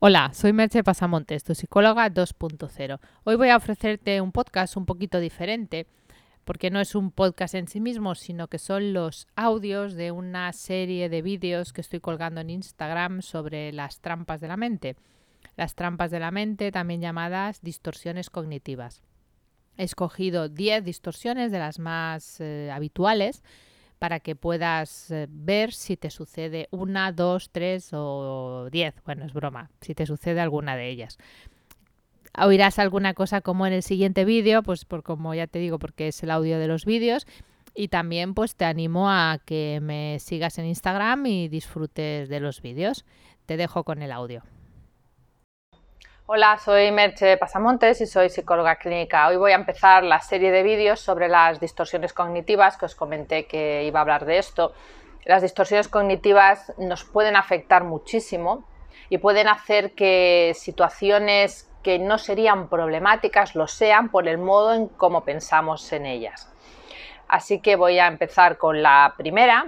Hola, soy Merche Pasamontes, tu psicóloga 2.0. Hoy voy a ofrecerte un podcast un poquito diferente, porque no es un podcast en sí mismo, sino que son los audios de una serie de vídeos que estoy colgando en Instagram sobre las trampas de la mente. Las trampas de la mente, también llamadas distorsiones cognitivas. He escogido 10 distorsiones de las más eh, habituales para que puedas eh, ver si te sucede una, dos, tres o diez. Bueno, es broma, si te sucede alguna de ellas. Oirás alguna cosa como en el siguiente vídeo, pues por como ya te digo, porque es el audio de los vídeos. Y también pues te animo a que me sigas en Instagram y disfrutes de los vídeos. Te dejo con el audio. Hola, soy Merche Pasamontes y soy psicóloga clínica. Hoy voy a empezar la serie de vídeos sobre las distorsiones cognitivas que os comenté que iba a hablar de esto. Las distorsiones cognitivas nos pueden afectar muchísimo y pueden hacer que situaciones que no serían problemáticas lo sean por el modo en cómo pensamos en ellas. Así que voy a empezar con la primera,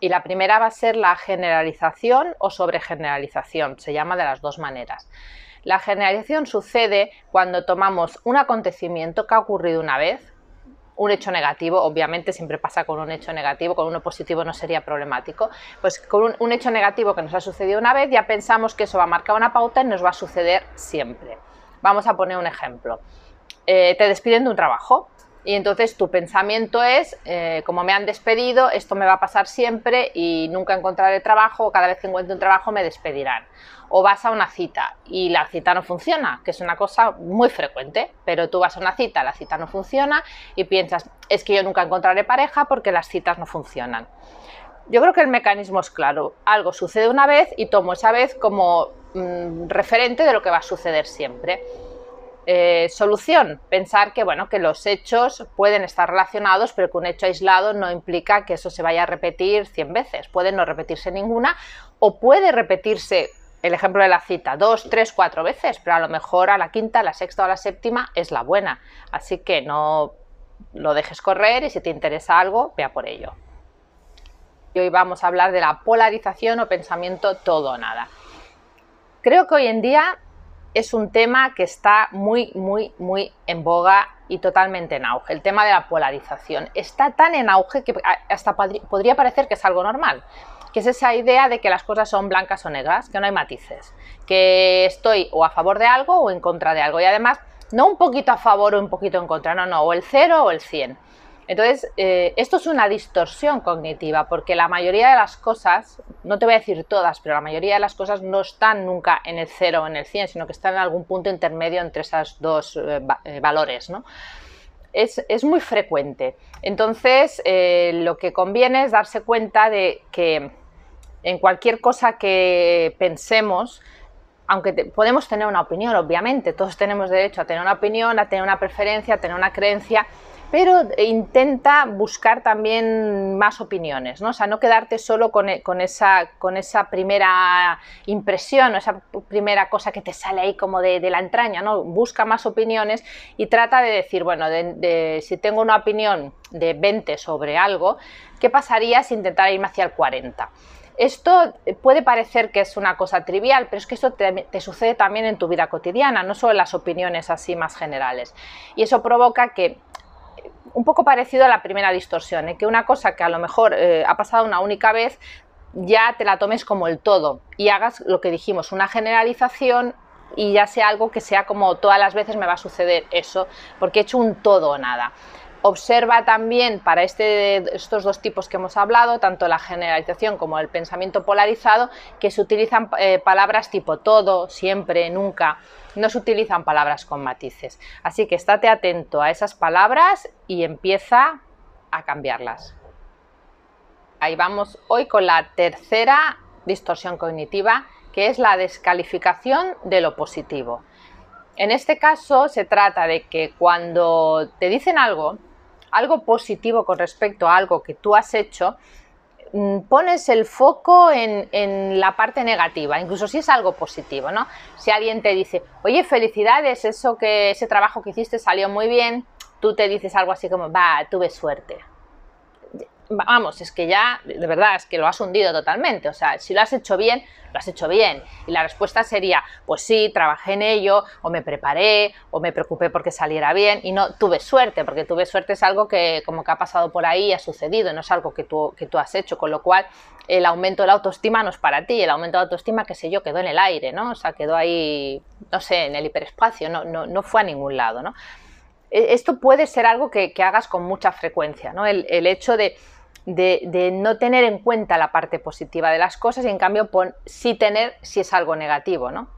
y la primera va a ser la generalización o sobregeneralización, se llama de las dos maneras. La generalización sucede cuando tomamos un acontecimiento que ha ocurrido una vez, un hecho negativo, obviamente siempre pasa con un hecho negativo, con uno positivo no sería problemático, pues con un, hecho negativo que nos ha sucedido una vez ya pensamos que eso va a marcar una pauta y nos va a suceder siempre. Vamos a poner un ejemplo. Eh, te despiden de un trabajo, y entonces tu pensamiento es, eh, como me han despedido, esto me va a pasar siempre y nunca encontraré trabajo o cada vez que encuentre un trabajo me despedirán. O vas a una cita y la cita no funciona, que es una cosa muy frecuente, pero tú vas a una cita, la cita no funciona y piensas, es que yo nunca encontraré pareja porque las citas no funcionan. Yo creo que el mecanismo es claro, algo sucede una vez y tomo esa vez como mm, referente de lo que va a suceder siempre. Eh, solución, pensar que, bueno, que los hechos pueden estar relacionados, pero que un hecho aislado no implica que eso se vaya a repetir 100 veces. Puede no repetirse ninguna o puede repetirse, el ejemplo de la cita, dos, tres, cuatro veces, pero a lo mejor a la quinta, a la sexta o a la séptima es la buena. Así que no lo dejes correr y si te interesa algo, vea por ello. Y hoy vamos a hablar de la polarización o pensamiento todo o nada. Creo que hoy en día es un tema que está muy, muy, muy en boga y totalmente en auge. El tema de la polarización está tan en auge que hasta podría parecer que es algo normal, que es esa idea de que las cosas son blancas o negras, que no hay matices, que estoy o a favor de algo o en contra de algo y además no un poquito a favor o un poquito en contra, no, no, o el cero o el cien. Entonces, eh, esto es una distorsión cognitiva, porque la mayoría de las cosas, no te voy a decir todas, pero la mayoría de las cosas no están nunca en el 0 o en el 100, sino que están en algún punto intermedio entre esos dos eh, eh, valores. Es, es, muy frecuente. Entonces, lo que conviene es darse cuenta de que en cualquier cosa que pensemos, aunque podemos tener una opinión, obviamente, todos tenemos derecho a tener una opinión, a tener una preferencia, a tener una creencia, pero intenta buscar también más opiniones, ¿no? O sea, no quedarte solo con, e, esa, con esa primera impresión o esa primera cosa que te sale ahí como de, la entraña, ¿no? Busca más opiniones y trata de decir, bueno, si tengo una opinión de 20 sobre algo, ¿qué pasaría si intentara irme hacia el 40? Esto puede parecer que es una cosa trivial, pero es que esto te, te, sucede también en tu vida cotidiana, no solo en las opiniones así más generales. Y eso provoca que un poco parecido a la primera distorsión, ¿eh? que una cosa que a lo mejor eh, ha pasado una única vez, ya te la tomes como el todo y hagas lo que dijimos, una generalización y ya sea algo que sea como todas las veces me va a suceder eso, porque he hecho un todo o nada. Observa también para este, estos dos tipos que hemos hablado, tanto la generalización como el pensamiento polarizado, que se utilizan eh, palabras tipo todo, siempre, nunca. No se utilizan palabras con matices. Así que estate atento a esas palabras y empieza a cambiarlas. Ahí vamos hoy con la tercera distorsión cognitiva, que es la descalificación de lo positivo. En este caso se trata de que cuando te dicen algo, algo positivo con respecto a algo que tú has hecho, pones el foco en, la parte negativa, incluso si es algo positivo, ¿no? Si alguien te dice, oye, felicidades, eso que ese trabajo que hiciste salió muy bien, tú te dices algo así como, va, tuve suerte. Vamos, es que ya, de verdad, es que lo has hundido totalmente. O sea, si lo has hecho bien, lo has hecho bien. Y la respuesta sería, pues sí, trabajé en ello, o me preparé, o me preocupé porque saliera bien, y no tuve suerte, porque tuve suerte es algo que como que ha pasado por ahí ha sucedido, no es algo que tú, que tú has hecho, con lo cual el aumento de la autoestima no es para ti, el aumento de la autoestima, qué sé yo, quedó en el aire, ¿no? O sea, quedó ahí, no sé, en el hiperespacio, no, no, no fue a ningún lado, ¿no? E, esto puede ser algo que, hagas con mucha frecuencia, ¿no? el, el hecho de de, no tener en cuenta la parte positiva de las cosas y en cambio sí tener si es algo negativo, ¿no?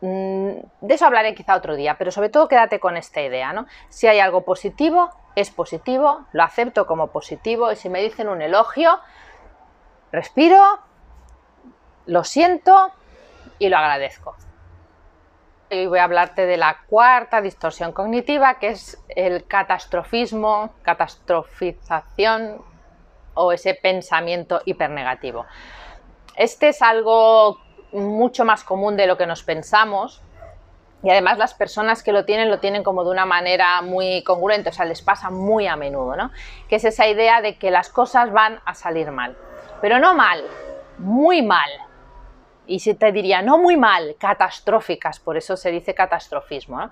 Mm, de eso hablaré quizá otro día, pero sobre todo quédate con esta idea, ¿no? Si hay algo positivo, es positivo, lo acepto como positivo y si me dicen un elogio, respiro, lo siento y lo agradezco. Hoy voy a hablarte de la cuarta distorsión cognitiva, que es el catastrofismo, catastrofización o ese pensamiento hipernegativo. Este es algo mucho más común de lo que nos pensamos y además las personas que lo tienen lo tienen como de una manera muy congruente, o sea, les pasa muy a menudo, ¿no? Que es esa idea de que las cosas van a salir mal. Pero no mal, muy mal y si te diría, no muy mal, catastróficas, por eso se dice catastrofismo.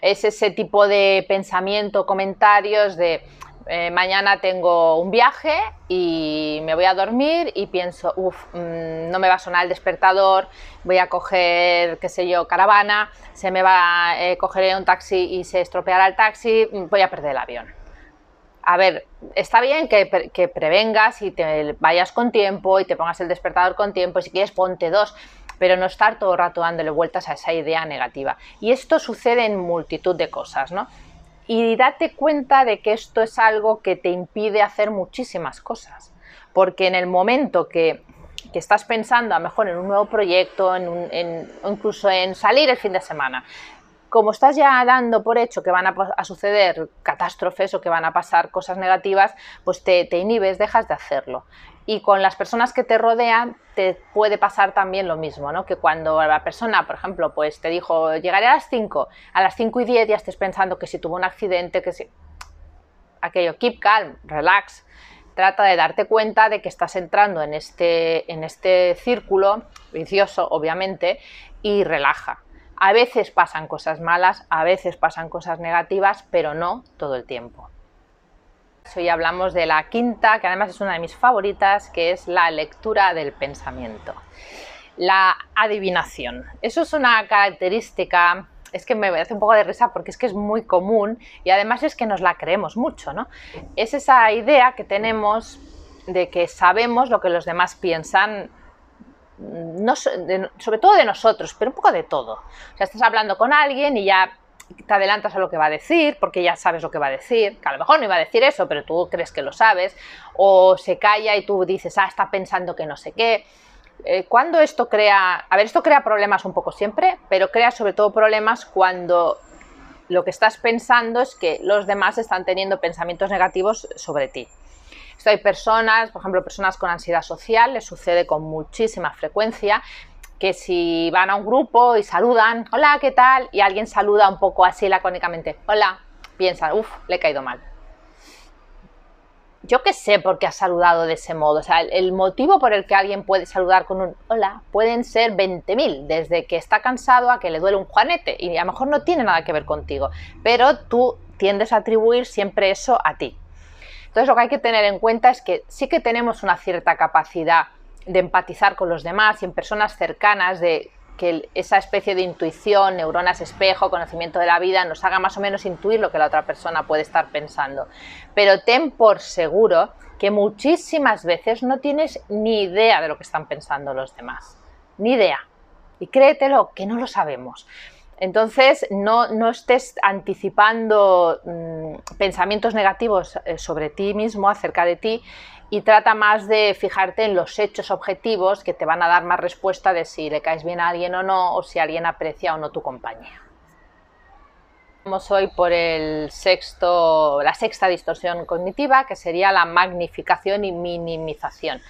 Es ese tipo de pensamiento, comentarios de eh, mañana tengo un viaje y me voy a dormir y pienso, uff, mm, no me va a sonar el despertador, voy a coger, qué sé yo, caravana, se me va a eh, coger un taxi y se estropeará el taxi, voy a perder el avión a ver, está bien que, prevengas y te vayas con tiempo y te pongas el despertador con tiempo, y si quieres ponte dos, pero no estar todo el rato dándole vueltas a esa idea negativa. Y esto sucede en multitud de cosas, ¿no? Y date cuenta de que esto es algo que te impide hacer muchísimas cosas, porque en el momento que, estás pensando a lo mejor en un nuevo proyecto, en, incluso en salir el fin de semana, como estás ya dando por hecho que van a, suceder catástrofes o que van a pasar cosas negativas, pues te, inhibes, dejas de hacerlo. Y con las personas que te rodean te puede pasar también lo mismo, ¿no? Que cuando la persona, por ejemplo, pues te dijo, llegaré a las 5, a las 5 y 10 ya estés pensando que si tuvo un accidente, que si... Aquello, keep calm, relax, trata de darte cuenta de que estás entrando en este, en este círculo vicioso, obviamente, y relaja a veces pasan cosas malas, a veces pasan cosas negativas, pero no todo el tiempo. Hoy hablamos de la quinta, que además es una de mis favoritas, que es la lectura del pensamiento. La adivinación. Eso es una característica, es que me hace un poco de risa porque es que es muy común y además es que nos la creemos mucho, ¿no? Es esa idea que tenemos de que sabemos lo que los demás piensan no, sobre todo de nosotros, pero un poco de todo. O sea, estás hablando con alguien y ya te adelantas a lo que va a decir, porque ya sabes lo que va a decir, que a lo mejor no iba a decir eso, pero tú crees que lo sabes, o se calla y tú dices, ah, está pensando que no sé qué. Eh, cuando esto crea, a ver, esto crea problemas un poco siempre, pero crea sobre todo problemas cuando lo que estás pensando es que los demás están teniendo pensamientos negativos sobre ti. Esto hay personas, por ejemplo, personas con ansiedad social, les sucede con muchísima frecuencia que si van a un grupo y saludan, hola, ¿qué tal? Y alguien saluda un poco así lacónicamente, hola, piensan, uff, le he caído mal. Yo qué sé por qué ha saludado de ese modo. O sea, el, motivo por el que alguien puede saludar con un hola pueden ser 20.000, desde que está cansado a que le duele un juanete y a lo mejor no tiene nada que ver contigo, pero tú tiendes a atribuir siempre eso a ti. Entonces lo que hay que tener en cuenta es que sí que tenemos una cierta capacidad de empatizar con los demás y en personas cercanas de que esa especie de intuición, neuronas espejo, conocimiento de la vida nos haga más o menos intuir lo que la otra persona puede estar pensando. Pero ten por seguro que muchísimas veces no tienes ni idea de lo que están pensando los demás. Ni idea. Y créetelo, que no lo sabemos. Entonces, no, estés anticipando mm, pensamientos negativos eh, sobre ti mismo, acerca de ti, y trata más de fijarte en los hechos objetivos que te van a dar más respuesta de si le caes bien a alguien o no, o si alguien aprecia o no tu compañía. Vamos hoy por el sexto, la sexta distorsión cognitiva, que sería la magnificación y minimización.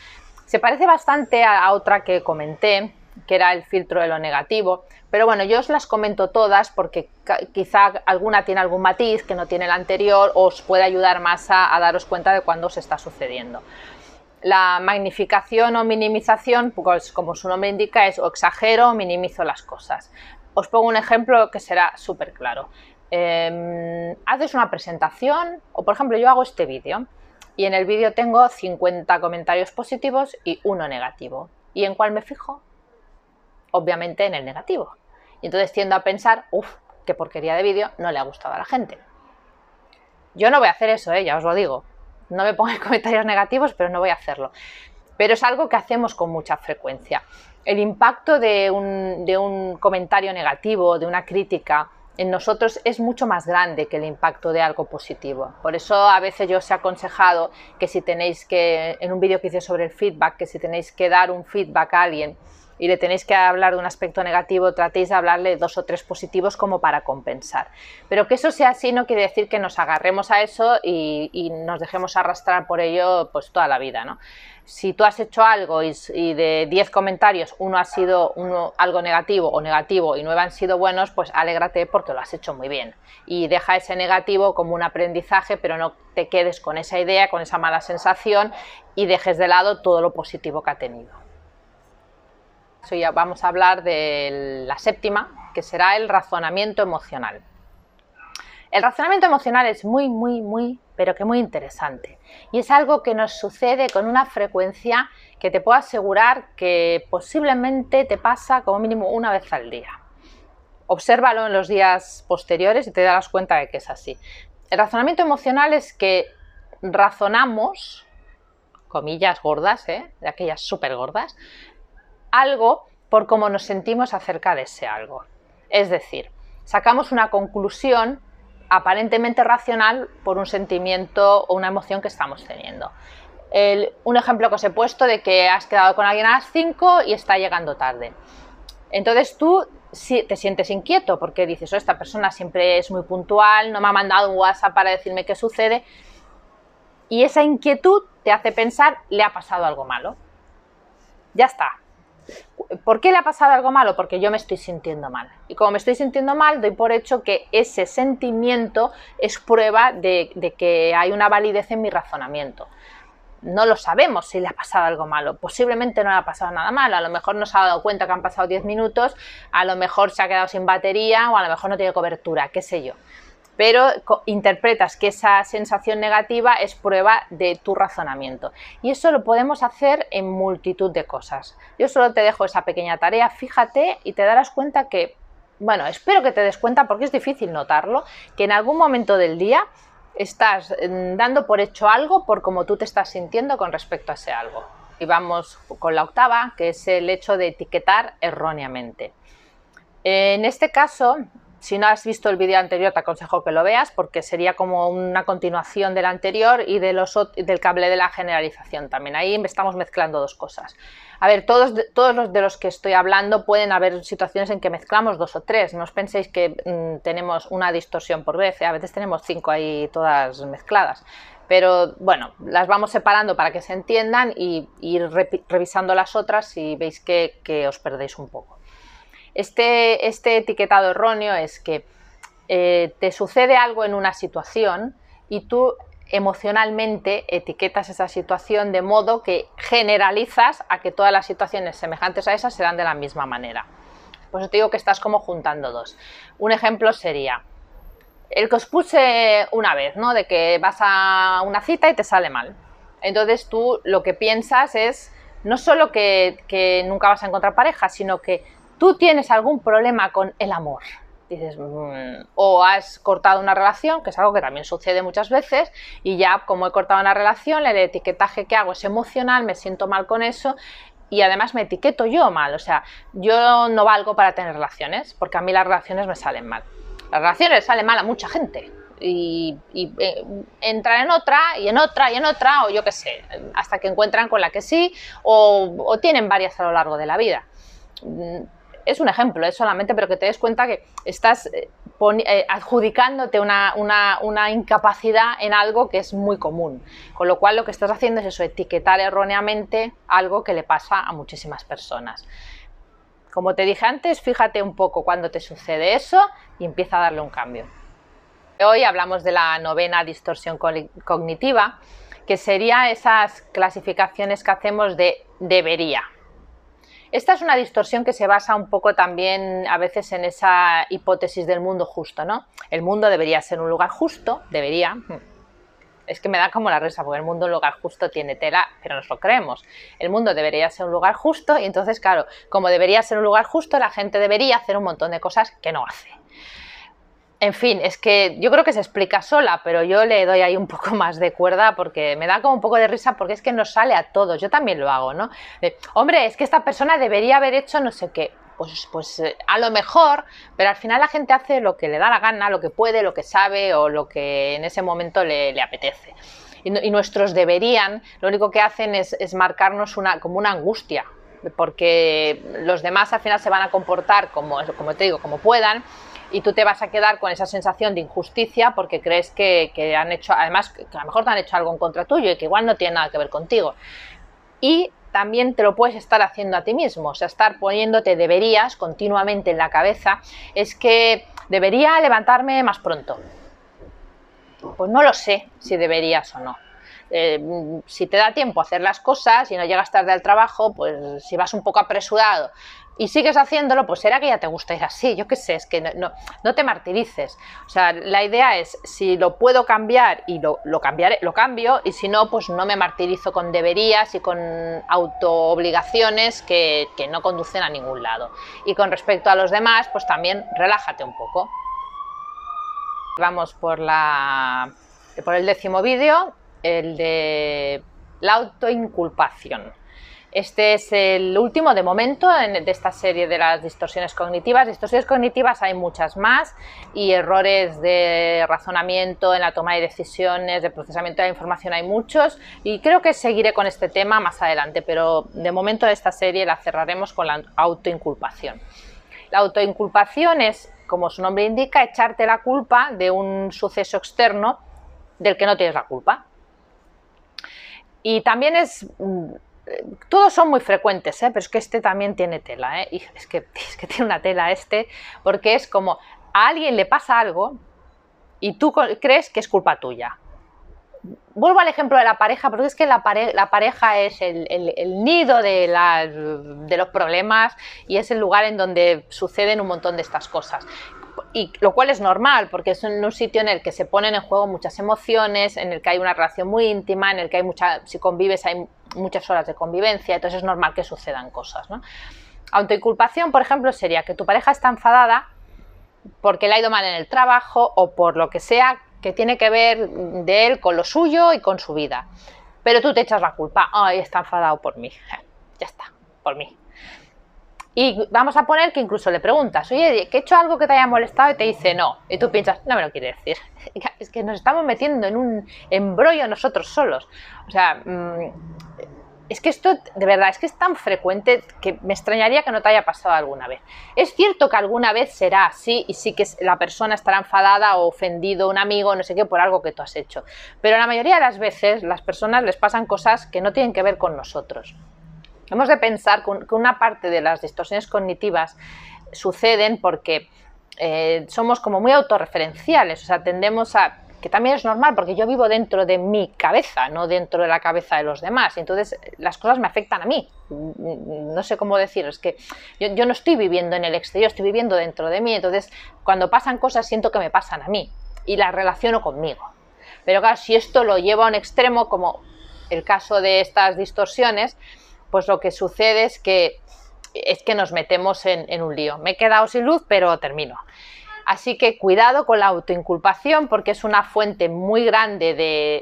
Se parece bastante a otra que comenté, que era el filtro de lo negativo. Pero bueno, yo os las comento todas porque quizá alguna tiene algún matiz que no tiene el anterior, os puede ayudar más a, a daros cuenta de cuándo se está sucediendo. La magnificación o minimización, pues como su nombre indica, es o exagero o minimizo las cosas. Os pongo un ejemplo que será súper claro. Em, haces una presentación o, por ejemplo, yo hago este vídeo y en el vídeo tengo 50 comentarios positivos y uno negativo. ¿Y en cuál me fijo? Obviamente en el negativo. Y entonces tiendo a pensar, uff, qué porquería de vídeo, no le ha gustado a la gente. Yo no voy a hacer eso, ¿eh? ya os lo digo. No me pongáis comentarios negativos, pero no voy a hacerlo. Pero es algo que hacemos con mucha frecuencia. El impacto de un, de un comentario negativo, de una crítica, en nosotros es mucho más grande que el impacto de algo positivo. Por eso a veces yo os he aconsejado que si tenéis que, en un vídeo que hice sobre el feedback, que si tenéis que dar un feedback a alguien, y le tenéis que hablar de un aspecto negativo, tratéis de hablarle dos o tres positivos como para compensar. Pero que eso sea así no quiere decir que nos agarremos a eso y, nos dejemos arrastrar por ello pues toda la vida, ¿no? Si tú has hecho algo y, de 10 comentarios uno ha sido algo negativo o negativo y nueve han sido buenos, pues alégrate porque lo has hecho muy bien. Y deja ese negativo como un aprendizaje, pero no te quedes con esa idea, con esa mala sensación y dejes de lado todo lo positivo que ha tenido. Hoy vamos a hablar de la séptima, que será el razonamiento emocional. El razonamiento emocional es muy, muy, muy, pero que muy interesante. Y es algo que nos sucede con una frecuencia que te puedo asegurar que posiblemente te pasa como mínimo una vez al día. Obsérvalo en los días posteriores y te darás cuenta de que es así. El razonamiento emocional es que razonamos, comillas gordas, ¿eh? de aquellas súper gordas, algo por cómo nos sentimos acerca de ese algo. Es decir, sacamos una conclusión aparentemente racional por un sentimiento o una emoción que estamos teniendo. un ejemplo que os he puesto de que has quedado con alguien a las 5 y está llegando tarde. Entonces tú te sientes inquieto porque dices, oh, esta persona siempre es muy puntual, no me ha mandado un WhatsApp para decirme qué sucede. Y esa inquietud te hace pensar, le ha pasado algo malo. Ya está, ¿Por qué le ha pasado algo malo? Porque yo me estoy sintiendo mal. Y como me estoy sintiendo mal, doy por hecho que ese sentimiento es prueba de, que hay una validez en mi razonamiento. No lo sabemos si le ha pasado algo malo. Posiblemente no le ha pasado nada malo. A lo mejor no se ha dado cuenta que han pasado 10 minutos, a lo mejor se ha quedado sin batería o a lo mejor no tiene cobertura, qué sé yo pero interpretas que esa sensación negativa es prueba de tu razonamiento. Y eso lo podemos hacer en multitud de cosas. Yo solo te dejo esa pequeña tarea, fíjate y te darás cuenta que, bueno, espero que te des cuenta porque es difícil notarlo, que en algún momento del día estás mm, dando por hecho algo por cómo tú te estás sintiendo con respecto a ese algo. Y vamos con la octava, que es el hecho de etiquetar erróneamente. En este caso, si no has visto el vídeo anterior, te aconsejo que lo veas porque sería como una continuación del anterior y de los, del cable de la generalización también. Ahí estamos mezclando dos cosas. A ver, todos, todos los de los que estoy hablando pueden haber situaciones en que mezclamos dos o tres. No os penséis que mm, tenemos una distorsión por vez. ¿eh? A veces tenemos cinco ahí todas mezcladas. Pero bueno, las vamos separando para que se entiendan y ir revisando las otras si veis que os perdéis un poco. Este, este, etiquetado erróneo es que eh, te sucede algo en una situación y tú emocionalmente etiquetas esa situación de modo que generalizas a que todas las situaciones semejantes a esas se dan de la misma manera. Por eso te digo que estás como juntando dos. Un ejemplo sería el que os puse una vez, ¿no? De que vas a una cita y te sale mal. Entonces tú lo que piensas es no solo que, que nunca vas a encontrar pareja, sino que tú tienes algún problema con el amor, dices, mm", o has cortado una relación, que es algo que también sucede muchas veces, y ya como he cortado una relación, el etiquetaje que hago es emocional, me siento mal con eso, y además me etiqueto yo mal, o sea, yo no valgo para tener relaciones, porque a mí las relaciones me salen mal. Las relaciones salen mal a mucha gente, y, eh, entran en otra y en otra y en otra, o yo qué sé, hasta que encuentran con la que sí, o tienen varias a lo largo de la vida es un ejemplo, es solamente, pero que te des cuenta que estás eh, eh, adjudicándote una, incapacidad en algo que es muy común. Con lo cual lo que estás haciendo es eso, etiquetar erróneamente algo que le pasa a muchísimas personas. como te dije antes, fíjate un poco cuando te sucede eso y empieza a darle un cambio. Hoy hablamos de la novena distorsión cognitiva, que sería esas clasificaciones que hacemos de debería. Esta es una distorsión que se basa un poco también a veces en esa hipótesis del mundo justo, ¿no? El mundo debería ser un lugar justo, debería. Es que me da como la risa, porque el mundo un lugar justo tiene tela, pero nos lo creemos. El mundo debería ser un lugar justo y entonces, claro, como debería ser un lugar justo, la gente debería hacer un montón de cosas que no hace. En fin, es que yo creo que se explica sola, pero yo le doy ahí un poco más de cuerda porque me da como un poco de risa porque es que nos sale a todos, yo también lo hago, ¿no? Hombre, es que esta persona debería haber hecho no sé qué. Pues, pues eh, a lo mejor, pero al final la gente hace lo que le da la gana, lo que puede, lo que sabe o lo que en ese momento le, apetece. Y, nuestros deberían, lo único que hacen es, marcarnos como una angustia, porque los demás al final se van a comportar como, como te digo, como puedan y tú te vas a quedar con esa sensación de injusticia porque crees que, han hecho, además, que a lo mejor te han hecho algo en contra tuyo y que igual no tiene nada que ver contigo. Y también te lo puedes estar haciendo a ti mismo, o sea, estar poniéndote deberías continuamente en la cabeza, es que debería levantarme más pronto. Pues no lo sé si deberías o no. Eh, si te da tiempo a hacer las cosas y no llegas tarde al trabajo, pues si vas un poco apresurado y sigues haciéndolo, pues será que ya te gusta ir así. Yo qué sé, es que no, no, te martirices. O sea, la idea es, si lo puedo cambiar y lo, lo, cambiaré, lo cambio, y si no, pues no me martirizo con deberías y con autoobligaciones que, que no conducen a ningún lado. Y con respecto a los demás, pues también relájate un poco. Vamos por, la, por el décimo vídeo, el de la autoinculpación. Este es el último de momento de esta serie de las distorsiones cognitivas. Distorsiones cognitivas hay muchas más y errores de razonamiento en la toma de decisiones, de procesamiento de la información hay muchos y creo que seguiré con este tema más adelante, pero de momento esta serie la cerraremos con la autoinculpación. La autoinculpación es, como su nombre indica, echarte la culpa de un suceso externo del que no tienes la culpa. Y también es mm, todos son muy frecuentes, ¿eh? pero es que este también tiene tela, ¿eh? y es, que, es que tiene una tela este, porque es como a alguien le pasa algo y tú crees que es culpa tuya. Vuelvo al ejemplo de la pareja, porque es que la, pareja es el, nido de, de los problemas y es el lugar en donde suceden un montón de estas cosas y lo cual es normal porque es un sitio en el que se ponen en juego muchas emociones, en el que hay una relación muy íntima, en el que hay mucha, si convives hay muchas horas de convivencia, entonces es normal que sucedan cosas. ¿no? Autoinculpación, por ejemplo, sería que tu pareja está enfadada porque le ha ido mal en el trabajo o por lo que sea que tiene que ver de él con lo suyo y con su vida. Pero tú te echas la culpa, ay, está enfadado por mí. Ya está, por mí. Y vamos a poner que incluso le preguntas, oye, ¿que he hecho algo que te haya molestado? Y te dice no. Y tú piensas, no me lo quiere decir. Es que nos estamos metiendo en un embrollo nosotros solos. O sea, mm, es que esto de verdad es que es tan frecuente que me extrañaría que no te haya pasado alguna vez. Es cierto que alguna vez será así y sí que la persona estará enfadada o ofendido, un amigo, no sé qué, por algo que tú has hecho. Pero la mayoría de las veces las personas les pasan cosas que no tienen que ver con nosotros. Hemos de pensar que una parte de las distorsiones cognitivas suceden porque eh, somos como muy autorreferenciales, o sea, tendemos a que también es normal porque yo vivo dentro de mi cabeza, no dentro de la cabeza de los demás. Entonces las cosas me afectan a mí. No sé cómo decir, es que yo, no estoy viviendo en el exterior, estoy viviendo dentro de mí. Entonces cuando pasan cosas siento que me pasan a mí y las relaciono conmigo. Pero claro, si esto lo llevo a un extremo, como el caso de estas distorsiones, pues lo que sucede es que, es que nos metemos en, un lío. Me he quedado sin luz, pero termino. Así que cuidado con la autoinculpación porque es una fuente muy grande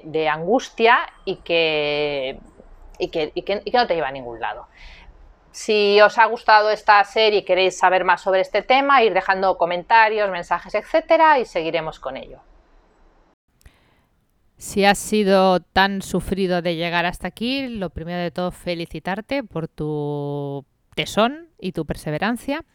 de, angustia y que, y que, y, que, no te lleva a ningún lado. Si os ha gustado esta serie y queréis saber más sobre este tema, ir dejando comentarios, mensajes, etcétera, y seguiremos con ello. Si has sido tan sufrido de llegar hasta aquí, lo primero de todo felicitarte por tu tesón y tu perseverancia.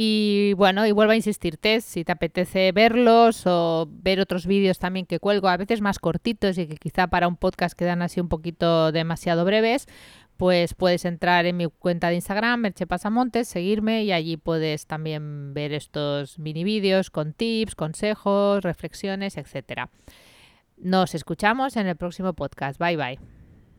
Y bueno, y vuelvo a insistirte, si te apetece verlos o ver otros vídeos también que cuelgo, a veces más cortitos y que quizá para un podcast quedan así un poquito demasiado breves, pues puedes entrar en mi cuenta de Instagram, Merche Pasamontes, seguirme y allí puedes también ver estos mini vídeos con tips, consejos, reflexiones, etc. Nos escuchamos en el próximo podcast. Bye bye.